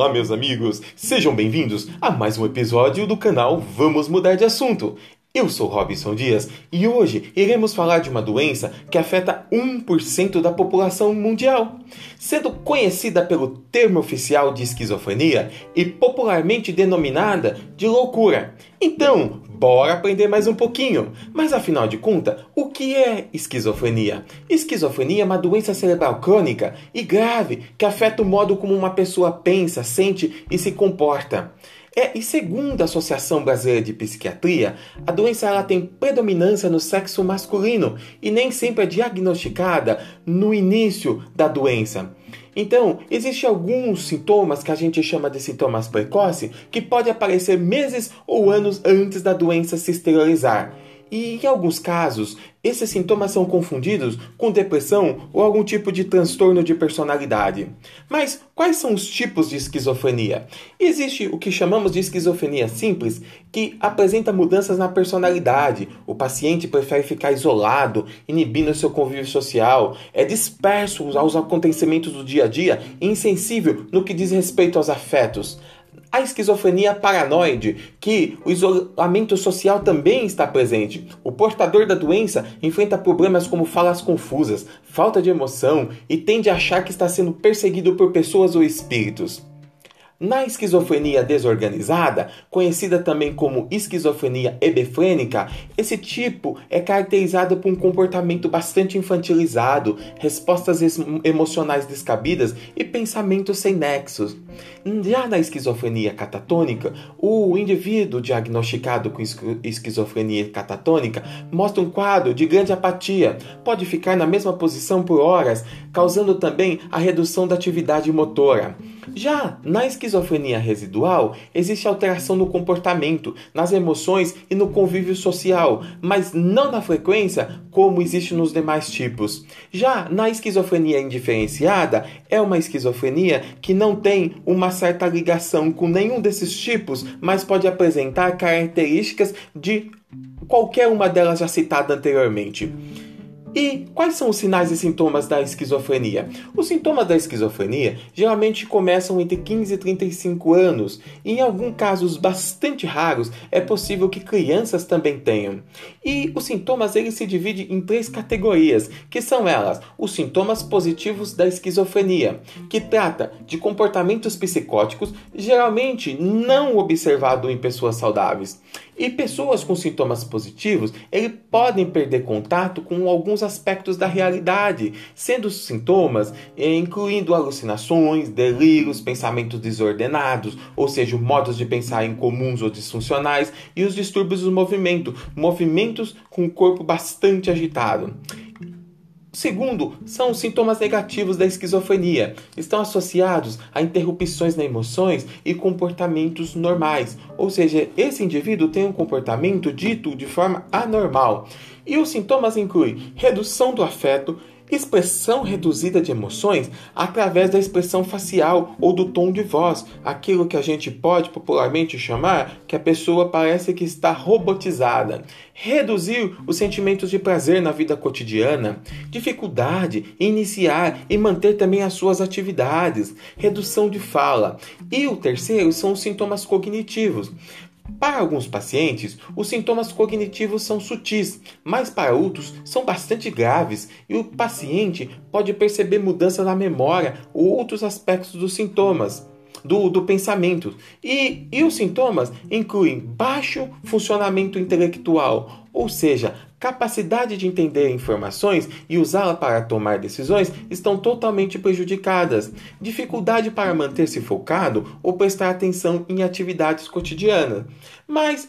Olá, meus amigos! Sejam bem-vindos a mais um episódio do canal Vamos Mudar de Assunto. Eu sou Robson Dias e hoje iremos falar de uma doença que afeta 1% da população mundial, sendo conhecida pelo termo oficial de esquizofrenia e popularmente denominada de loucura. Então, bora aprender mais um pouquinho. Mas afinal de contas, o que é esquizofrenia? Esquizofrenia é uma doença cerebral crônica e grave que afeta o modo como uma pessoa pensa, sente e se comporta. É, e segundo a Associação Brasileira de Psiquiatria, a doença ela tem predominância no sexo masculino e nem sempre é diagnosticada no início da doença. Então, existem alguns sintomas que a gente chama de sintomas precoces que podem aparecer meses ou anos antes da doença se exteriorizar. E em alguns casos, esses sintomas são confundidos com depressão ou algum tipo de transtorno de personalidade. Mas quais são os tipos de esquizofrenia? Existe o que chamamos de esquizofrenia simples, que apresenta mudanças na personalidade. O paciente prefere ficar isolado, inibindo seu convívio social, é disperso aos acontecimentos do dia a dia e insensível no que diz respeito aos afetos. A esquizofrenia paranoide, que o isolamento social também está presente. O portador da doença enfrenta problemas como falas confusas, falta de emoção e tende a achar que está sendo perseguido por pessoas ou espíritos. Na esquizofrenia desorganizada, conhecida também como esquizofrenia hebefrênica, esse tipo é caracterizado por um comportamento bastante infantilizado, respostas emocionais descabidas e pensamentos sem nexos. Já na esquizofrenia catatônica, o indivíduo diagnosticado com esquizofrenia catatônica mostra um quadro de grande apatia, pode ficar na mesma posição por horas, causando também a redução da atividade motora. Já na esquizofrenia residual, existe alteração no comportamento, nas emoções e no convívio social, mas não na frequência como existe nos demais tipos. Já na esquizofrenia indiferenciada, é uma esquizofrenia que não tem uma certa ligação com nenhum desses tipos, mas pode apresentar características de qualquer uma delas já citada anteriormente. E quais são os sinais e sintomas da esquizofrenia? Os sintomas da esquizofrenia geralmente começam entre 15 e 35 anos, e em alguns casos bastante raros é possível que crianças também tenham. E os sintomas eles se dividem em três categorias, que são elas: os sintomas positivos da esquizofrenia, que trata de comportamentos psicóticos geralmente não observado em pessoas saudáveis. E pessoas com sintomas positivos, eles podem perder contato com alguns aspectos da realidade, sendo sintomas incluindo alucinações, delírios, pensamentos desordenados, ou seja, modos de pensar incomuns ou disfuncionais, e os distúrbios do movimento, movimentos com o corpo bastante agitado. Segundo, são sintomas negativos da esquizofrenia. Estão associados a interrupções nas emoções e comportamentos normais. Ou seja, esse indivíduo tem um comportamento dito de forma anormal. E os sintomas incluem redução do afeto, expressão reduzida de emoções através da expressão facial ou do tom de voz, aquilo que a gente pode popularmente chamar que a pessoa parece que está robotizada. Reduzir os sentimentos de prazer na vida cotidiana, dificuldade em iniciar e manter também as suas atividades, redução de fala. E o terceiro são os sintomas cognitivos. Para alguns pacientes, os sintomas cognitivos são sutis, mas para outros são bastante graves e o paciente pode perceber mudança na memória ou outros aspectos dos sintomas. Do, do pensamento. E, e os sintomas incluem baixo funcionamento intelectual, ou seja, capacidade de entender informações e usá-la para tomar decisões estão totalmente prejudicadas, dificuldade para manter-se focado ou prestar atenção em atividades cotidianas. Mas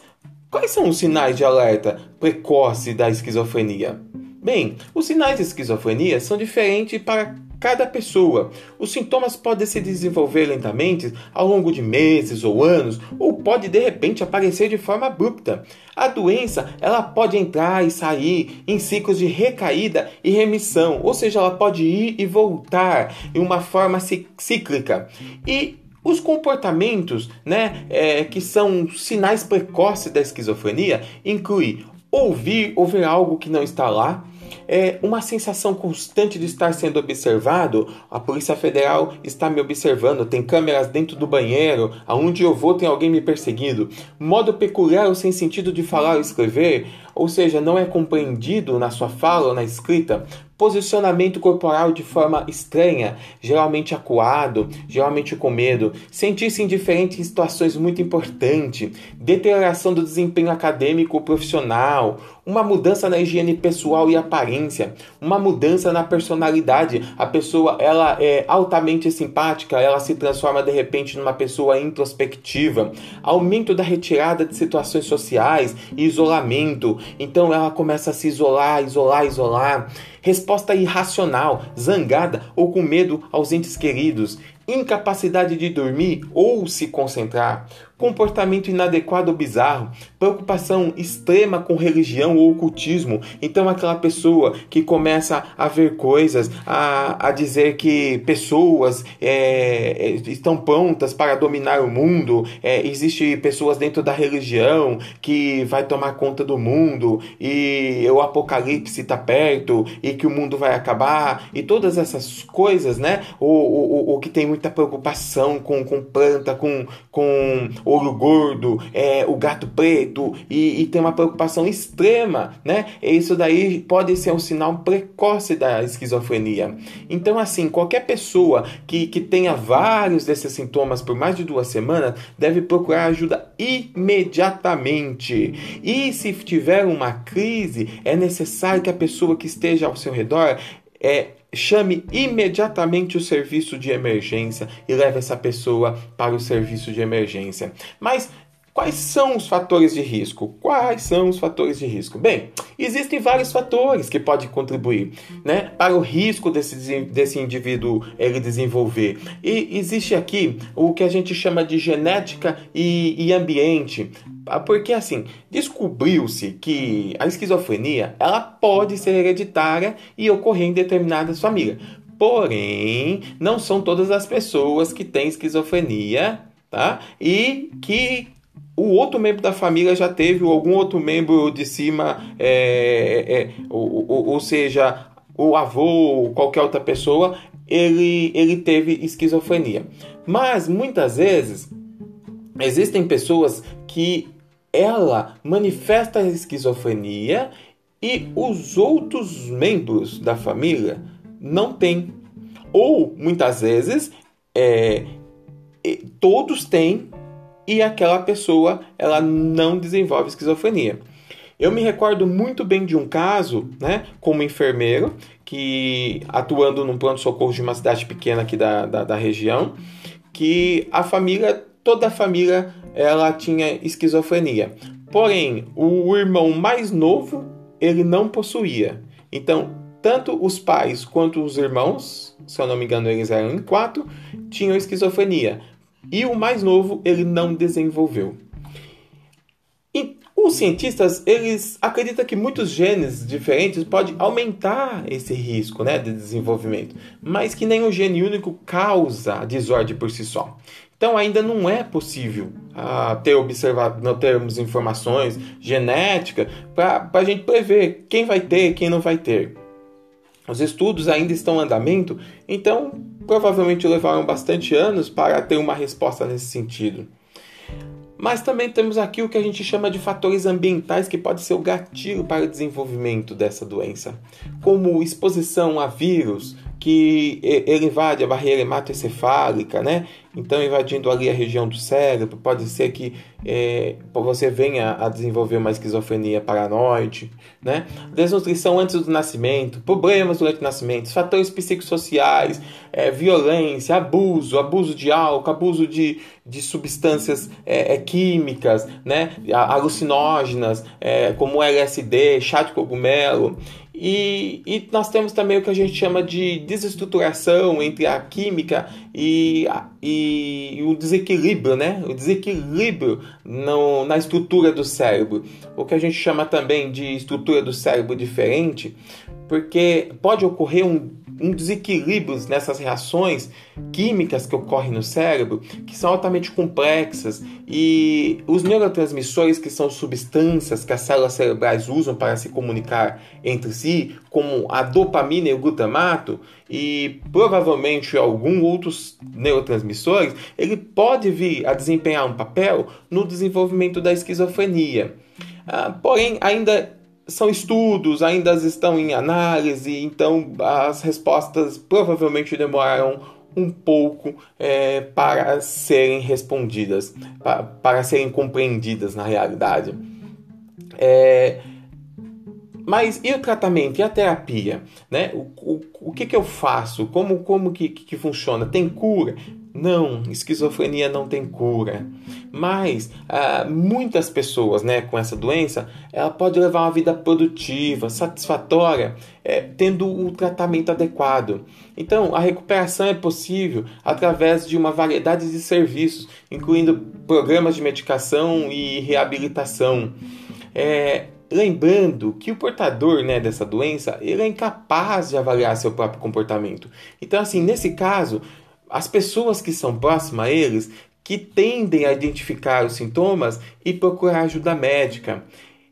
quais são os sinais de alerta precoce da esquizofrenia? Bem, os sinais de esquizofrenia são diferentes para cada pessoa. Os sintomas podem se desenvolver lentamente ao longo de meses ou anos, ou pode de repente aparecer de forma abrupta. A doença, ela pode entrar e sair em ciclos de recaída e remissão, ou seja, ela pode ir e voltar em uma forma cíclica. E os comportamentos, né, é, que são sinais precoces da esquizofrenia, incluem ouvir, ouvir algo que não está lá, é, uma sensação constante de estar sendo observado. A Polícia Federal está me observando, tem câmeras dentro do banheiro, aonde eu vou tem alguém me perseguindo. Modo peculiar ou sem sentido de falar ou escrever, ou seja, não é compreendido na sua fala ou na escrita, posicionamento corporal de forma estranha, geralmente acuado, geralmente com medo, sentir-se indiferente em situações muito importantes, deterioração do desempenho acadêmico ou profissional, uma mudança na higiene pessoal e aparência, uma mudança na personalidade. A pessoa ela é altamente simpática, ela se transforma de repente numa pessoa introspectiva, aumento da retirada de situações sociais e isolamento. Então ela começa a se isolar, isolar, isolar. Resposta irracional, zangada ou com medo aos entes queridos, incapacidade de dormir ou se concentrar, comportamento inadequado ou bizarro, preocupação extrema com religião ou ocultismo. Então, aquela pessoa que começa a ver coisas, a, a dizer que pessoas é, é estão prontas para dominar o mundo, é, existe pessoas dentro da religião que vai tomar conta do mundo e o apocalipse está perto e que o mundo vai acabar e todas essas coisas, né? O, o, o que tem muita preocupação com, com planta, com, com olho gordo, é, o gato preto e, e tem uma preocupação extrema, né? Isso daí pode ser um sinal precoce da esquizofrenia. Então, assim, qualquer pessoa que, que tenha vários desses sintomas por mais de duas semanas deve procurar ajuda imediatamente. E se tiver uma crise, é necessário que a pessoa que esteja ao seu redor é, chame imediatamente o serviço de emergência e leve essa pessoa para o serviço de emergência. Mas Quais são os fatores de risco? Quais são os fatores de risco? Bem, existem vários fatores que podem contribuir né, para o risco desse, desse indivíduo ele desenvolver. E existe aqui o que a gente chama de genética e, e ambiente. Ah, porque assim, descobriu-se que a esquizofrenia ela pode ser hereditária e ocorrer em determinadas famílias. Porém, não são todas as pessoas que têm esquizofrenia, tá? E que o outro membro da família já teve, ou algum outro membro de cima, é, é, ou, ou, ou, seja, o avô ou qualquer outra pessoa, ele, ele teve esquizofrenia. Mas muitas vezes existem pessoas que ela manifesta a esquizofrenia e os outros membros da família não têm. Ou muitas vezes é, todos têm e aquela pessoa ela não desenvolve esquizofrenia. Eu me recordo muito bem de um caso, né, como enfermeiro, que atuando num pronto-socorro de uma cidade pequena aqui da, da, da, região, que a família, toda a família, ela tinha esquizofrenia. Porém, o irmão mais novo, ele não possuía. Então, tanto os pais quanto os irmãos, se eu não me engano, eles eram em quatro, tinham esquizofrenia. E o mais novo ele não desenvolveu. E os cientistas eles acreditam que muitos genes diferentes podem aumentar esse risco né, de desenvolvimento, mas que nenhum gene único causa a desordem por si só. Então ainda não é possível ah, ter observado, não termos informações genéticas para a gente prever quem vai ter, quem não vai ter. Os estudos ainda estão em andamento, então provavelmente levaram bastante anos para ter uma resposta nesse sentido. Mas também temos aqui o que a gente chama de fatores ambientais que pode ser o gatilho para o desenvolvimento dessa doença, como exposição a vírus, que ele invade a barreira hematoencefálica, né? Então, invadindo ali a região do cérebro, pode ser que é, você venha a desenvolver uma esquizofrenia paranoide, né? Desnutrição antes do nascimento, problemas durante o nascimento, fatores psicossociais, é, violência, abuso, abuso de álcool, abuso de, de substâncias é, é químicas, né? Alucinógenas, é, como LSD, chá de cogumelo. E, e, nós temos também o que a gente chama de desestruturação entre a química e, e, o desequilíbrio, né? O desequilíbrio no, na estrutura do cérebro. O que a gente chama também de estrutura do cérebro diferente, porque pode ocorrer um, um desequilíbrio nessas reações químicas que ocorrem no cérebro, que são altamente complexas, e os neurotransmissores, que são substâncias que as células cerebrais usam para se comunicar entre si, como a dopamina e o glutamato, e provavelmente alguns outros neurotransmissores, ele pode vir a desempenhar um papel no desenvolvimento da esquizofrenia. Ah, porém, ainda são estudos, ainda estão em análise, então as respostas provavelmente demoraram um pouco é, para serem respondidas, para, para, serem compreendidas na realidade. É, mas e o tratamento, e a terapia? Né? O, o, o que, que eu faço? Como, como que, que funciona? Tem cura? Não, esquizofrenia não tem cura. Mas ah, muitas pessoas né, com essa doença, ela pode levar uma vida produtiva, satisfatória, é, tendo o tratamento adequado. Então, a recuperação é possível através de uma variedade de serviços, incluindo programas de medicação e reabilitação. É, lembrando que o portador né, dessa doença ele é incapaz de avaliar seu próprio comportamento. Então, assim, nesse caso, as pessoas que são próximas a eles que tendem a identificar os sintomas e procurar ajuda médica.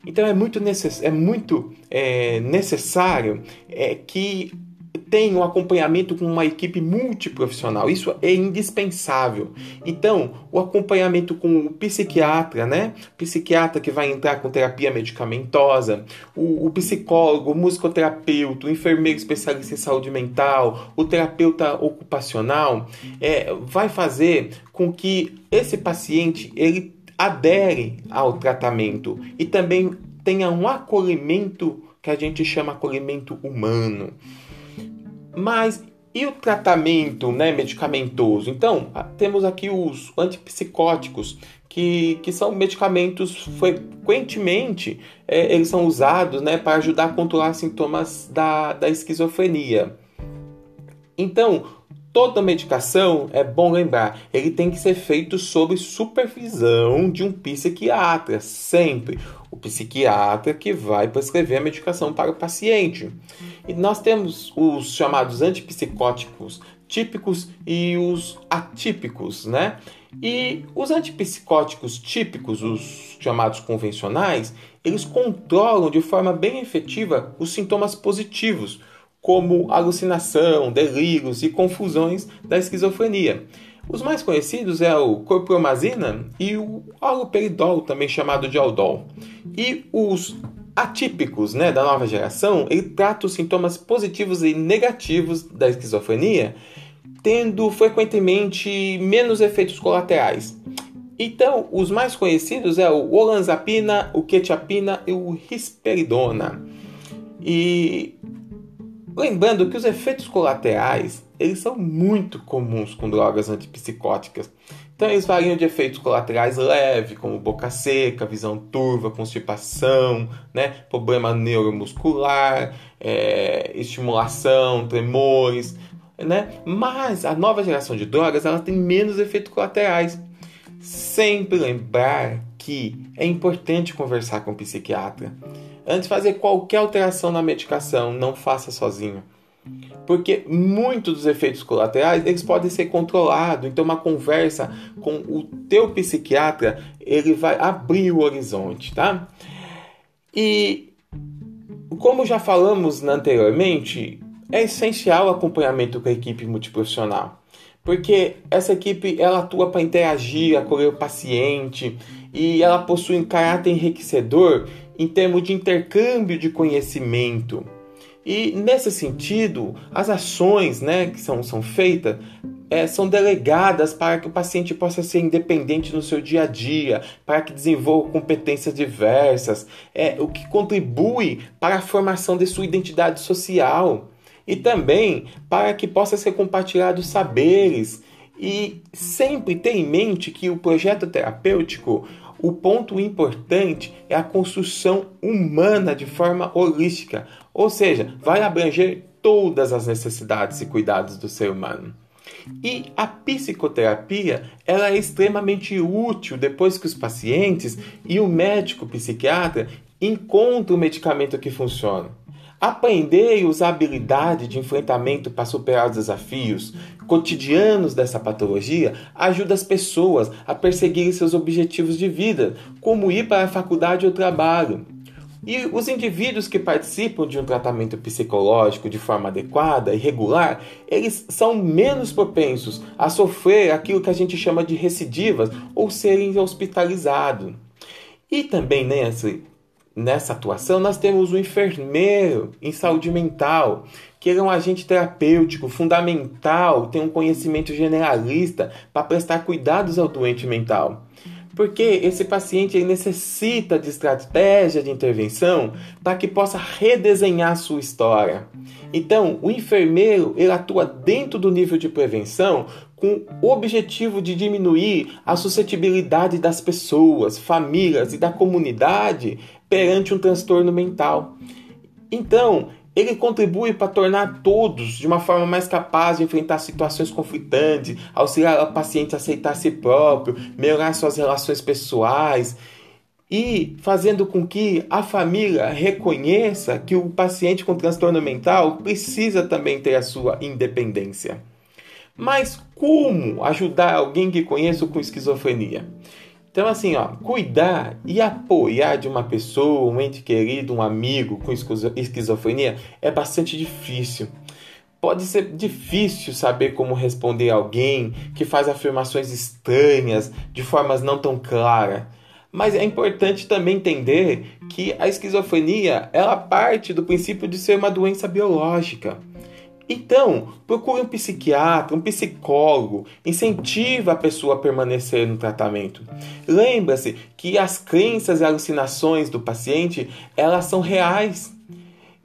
Então é muito, necess é muito é, necessário é, que tem um acompanhamento com uma equipe multiprofissional. Isso é indispensável. Então, o acompanhamento com o psiquiatra, né? Psiquiatra que vai entrar com terapia medicamentosa, o, o psicólogo, o musicoterapeuta, o enfermeiro especialista em saúde mental, o terapeuta ocupacional, é, vai fazer com que esse paciente ele adere ao tratamento e também tenha um acolhimento que a gente chama acolhimento humano. Mas e o tratamento né, medicamentoso? Então, temos aqui os antipsicóticos, que, que são medicamentos frequentemente é, eles são usados né, para ajudar a controlar sintomas da, da esquizofrenia. Então, toda medicação, é bom lembrar, ele tem que ser feito sob supervisão de um psiquiatra, sempre o psiquiatra que vai prescrever a medicação para o paciente. E nós temos os chamados antipsicóticos típicos e os atípicos, né? E os antipsicóticos típicos, os chamados convencionais, eles controlam de forma bem efetiva os sintomas positivos, como alucinação, delírios e confusões da esquizofrenia. Os mais conhecidos é o corpromazina e o haloperidol, também chamado de aldol. E os atípicos né, da nova geração, ele trata os sintomas positivos e negativos da esquizofrenia, tendo frequentemente menos efeitos colaterais. Então, os mais conhecidos é o olanzapina, o quetiapina e o risperidona. E lembrando que os efeitos colaterais eles são muito comuns com drogas antipsicóticas. Então eles variam de efeitos colaterais leves, como boca seca, visão turva, constipação, né? problema neuromuscular, é, estimulação, tremores, né? Mas a nova geração de drogas ela tem menos efeitos colaterais. Sempre lembrar que é importante conversar com o psiquiatra. Antes de fazer qualquer alteração na medicação, não faça sozinho porque muitos dos efeitos colaterais eles podem ser controlados. Então, uma conversa com o teu psiquiatra ele vai abrir o horizonte, tá? E como já falamos anteriormente, é essencial o acompanhamento com a equipe multiprofissional, porque essa equipe ela atua para interagir, acolher o paciente e ela possui um caráter enriquecedor em termos de intercâmbio de conhecimento. E nesse sentido, as ações né, que são, são feitas é, são delegadas para que o paciente possa ser independente no seu dia a dia, para que desenvolva competências diversas, é, o que contribui para a formação de sua identidade social e também para que possa ser compartilhado saberes. E sempre ter em mente que o projeto terapêutico o ponto importante é a construção humana de forma holística, ou seja, vai abranger todas as necessidades e cuidados do ser humano. E a psicoterapia ela é extremamente útil depois que os pacientes e o médico psiquiatra encontram o medicamento que funciona. Aprender e usar habilidade de enfrentamento para superar os desafios cotidianos dessa patologia ajuda as pessoas a perseguirem seus objetivos de vida, como ir para a faculdade ou trabalho. E os indivíduos que participam de um tratamento psicológico de forma adequada e regular, eles são menos propensos a sofrer aquilo que a gente chama de recidivas ou serem hospitalizados. E também nessa, nessa atuação nós temos o enfermeiro em saúde mental, que ele é um agente terapêutico fundamental, tem um conhecimento generalista para prestar cuidados ao doente mental. Porque esse paciente necessita de estratégia de intervenção para que possa redesenhar sua história. Então, o enfermeiro ele atua dentro do nível de prevenção com o objetivo de diminuir a suscetibilidade das pessoas, famílias e da comunidade perante um transtorno mental. Então, ele contribui para tornar todos de uma forma mais capaz de enfrentar situações conflitantes, auxiliar o paciente a aceitar si próprio, melhorar suas relações pessoais e fazendo com que a família reconheça que o paciente com transtorno mental precisa também ter a sua independência. Mas como ajudar alguém que conheço com esquizofrenia? Então, assim, ó, cuidar e apoiar de uma pessoa, um ente querido, um amigo com esquizofrenia é bastante difícil. Pode ser difícil saber como responder alguém que faz afirmações estranhas de formas não tão claras. Mas é importante também entender que a esquizofrenia ela parte do princípio de ser uma doença biológica. Então, procure um psiquiatra, um psicólogo, incentiva a pessoa a permanecer no tratamento. Lembre-se que as crenças e alucinações do paciente, elas são reais.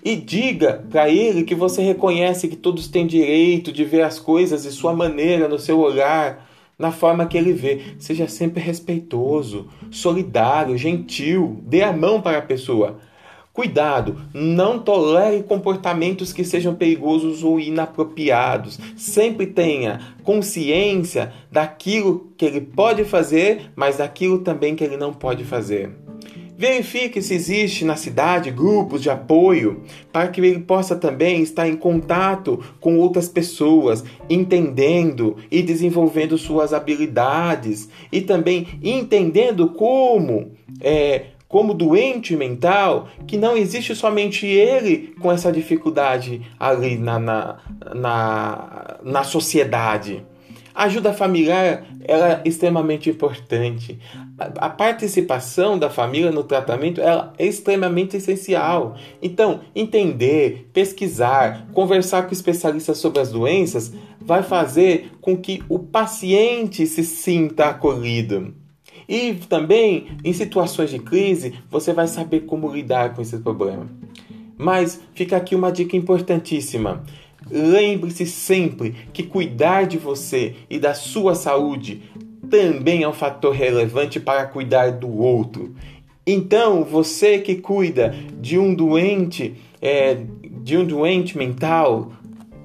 E diga para ele que você reconhece que todos têm direito de ver as coisas de sua maneira, no seu olhar, na forma que ele vê. Seja sempre respeitoso, solidário, gentil, dê a mão para a pessoa. Cuidado, não tolere comportamentos que sejam perigosos ou inapropriados. Sempre tenha consciência daquilo que ele pode fazer, mas daquilo também que ele não pode fazer. Verifique se existe na cidade grupos de apoio para que ele possa também estar em contato com outras pessoas, entendendo e desenvolvendo suas habilidades e também entendendo como é, como doente mental, que não existe somente ele com essa dificuldade ali na, na, na, na sociedade. A ajuda familiar é extremamente importante. A, participação da família no tratamento é extremamente essencial. Então, entender, pesquisar, conversar com especialistas sobre as doenças vai fazer com que o paciente se sinta acolhido. E também, em situações de crise, você vai saber como lidar com esse problema. Mas fica aqui uma dica importantíssima. Lembre-se sempre que cuidar de você e da sua saúde também é um fator relevante para cuidar do outro. Então, você que cuida de um doente, é, de um doente mental,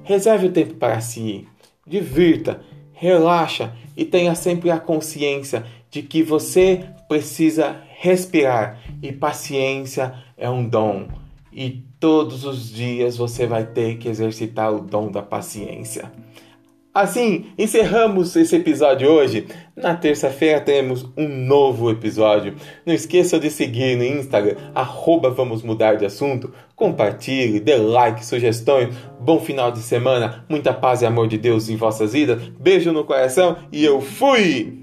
reserve o tempo para si, divirta, relaxa e tenha sempre a consciência de que você precisa respirar e paciência é um dom. E todos os dias você vai ter que exercitar o dom da paciência. Assim, encerramos esse episódio hoje. Na terça-feira temos um novo episódio. Não esqueça de seguir no Instagram, arroba Vamos Mudar de Assunto. Compartilhe, dê like, sugestões. Bom final de semana, muita paz e amor de Deus em vossas vidas. Beijo no coração e eu fui!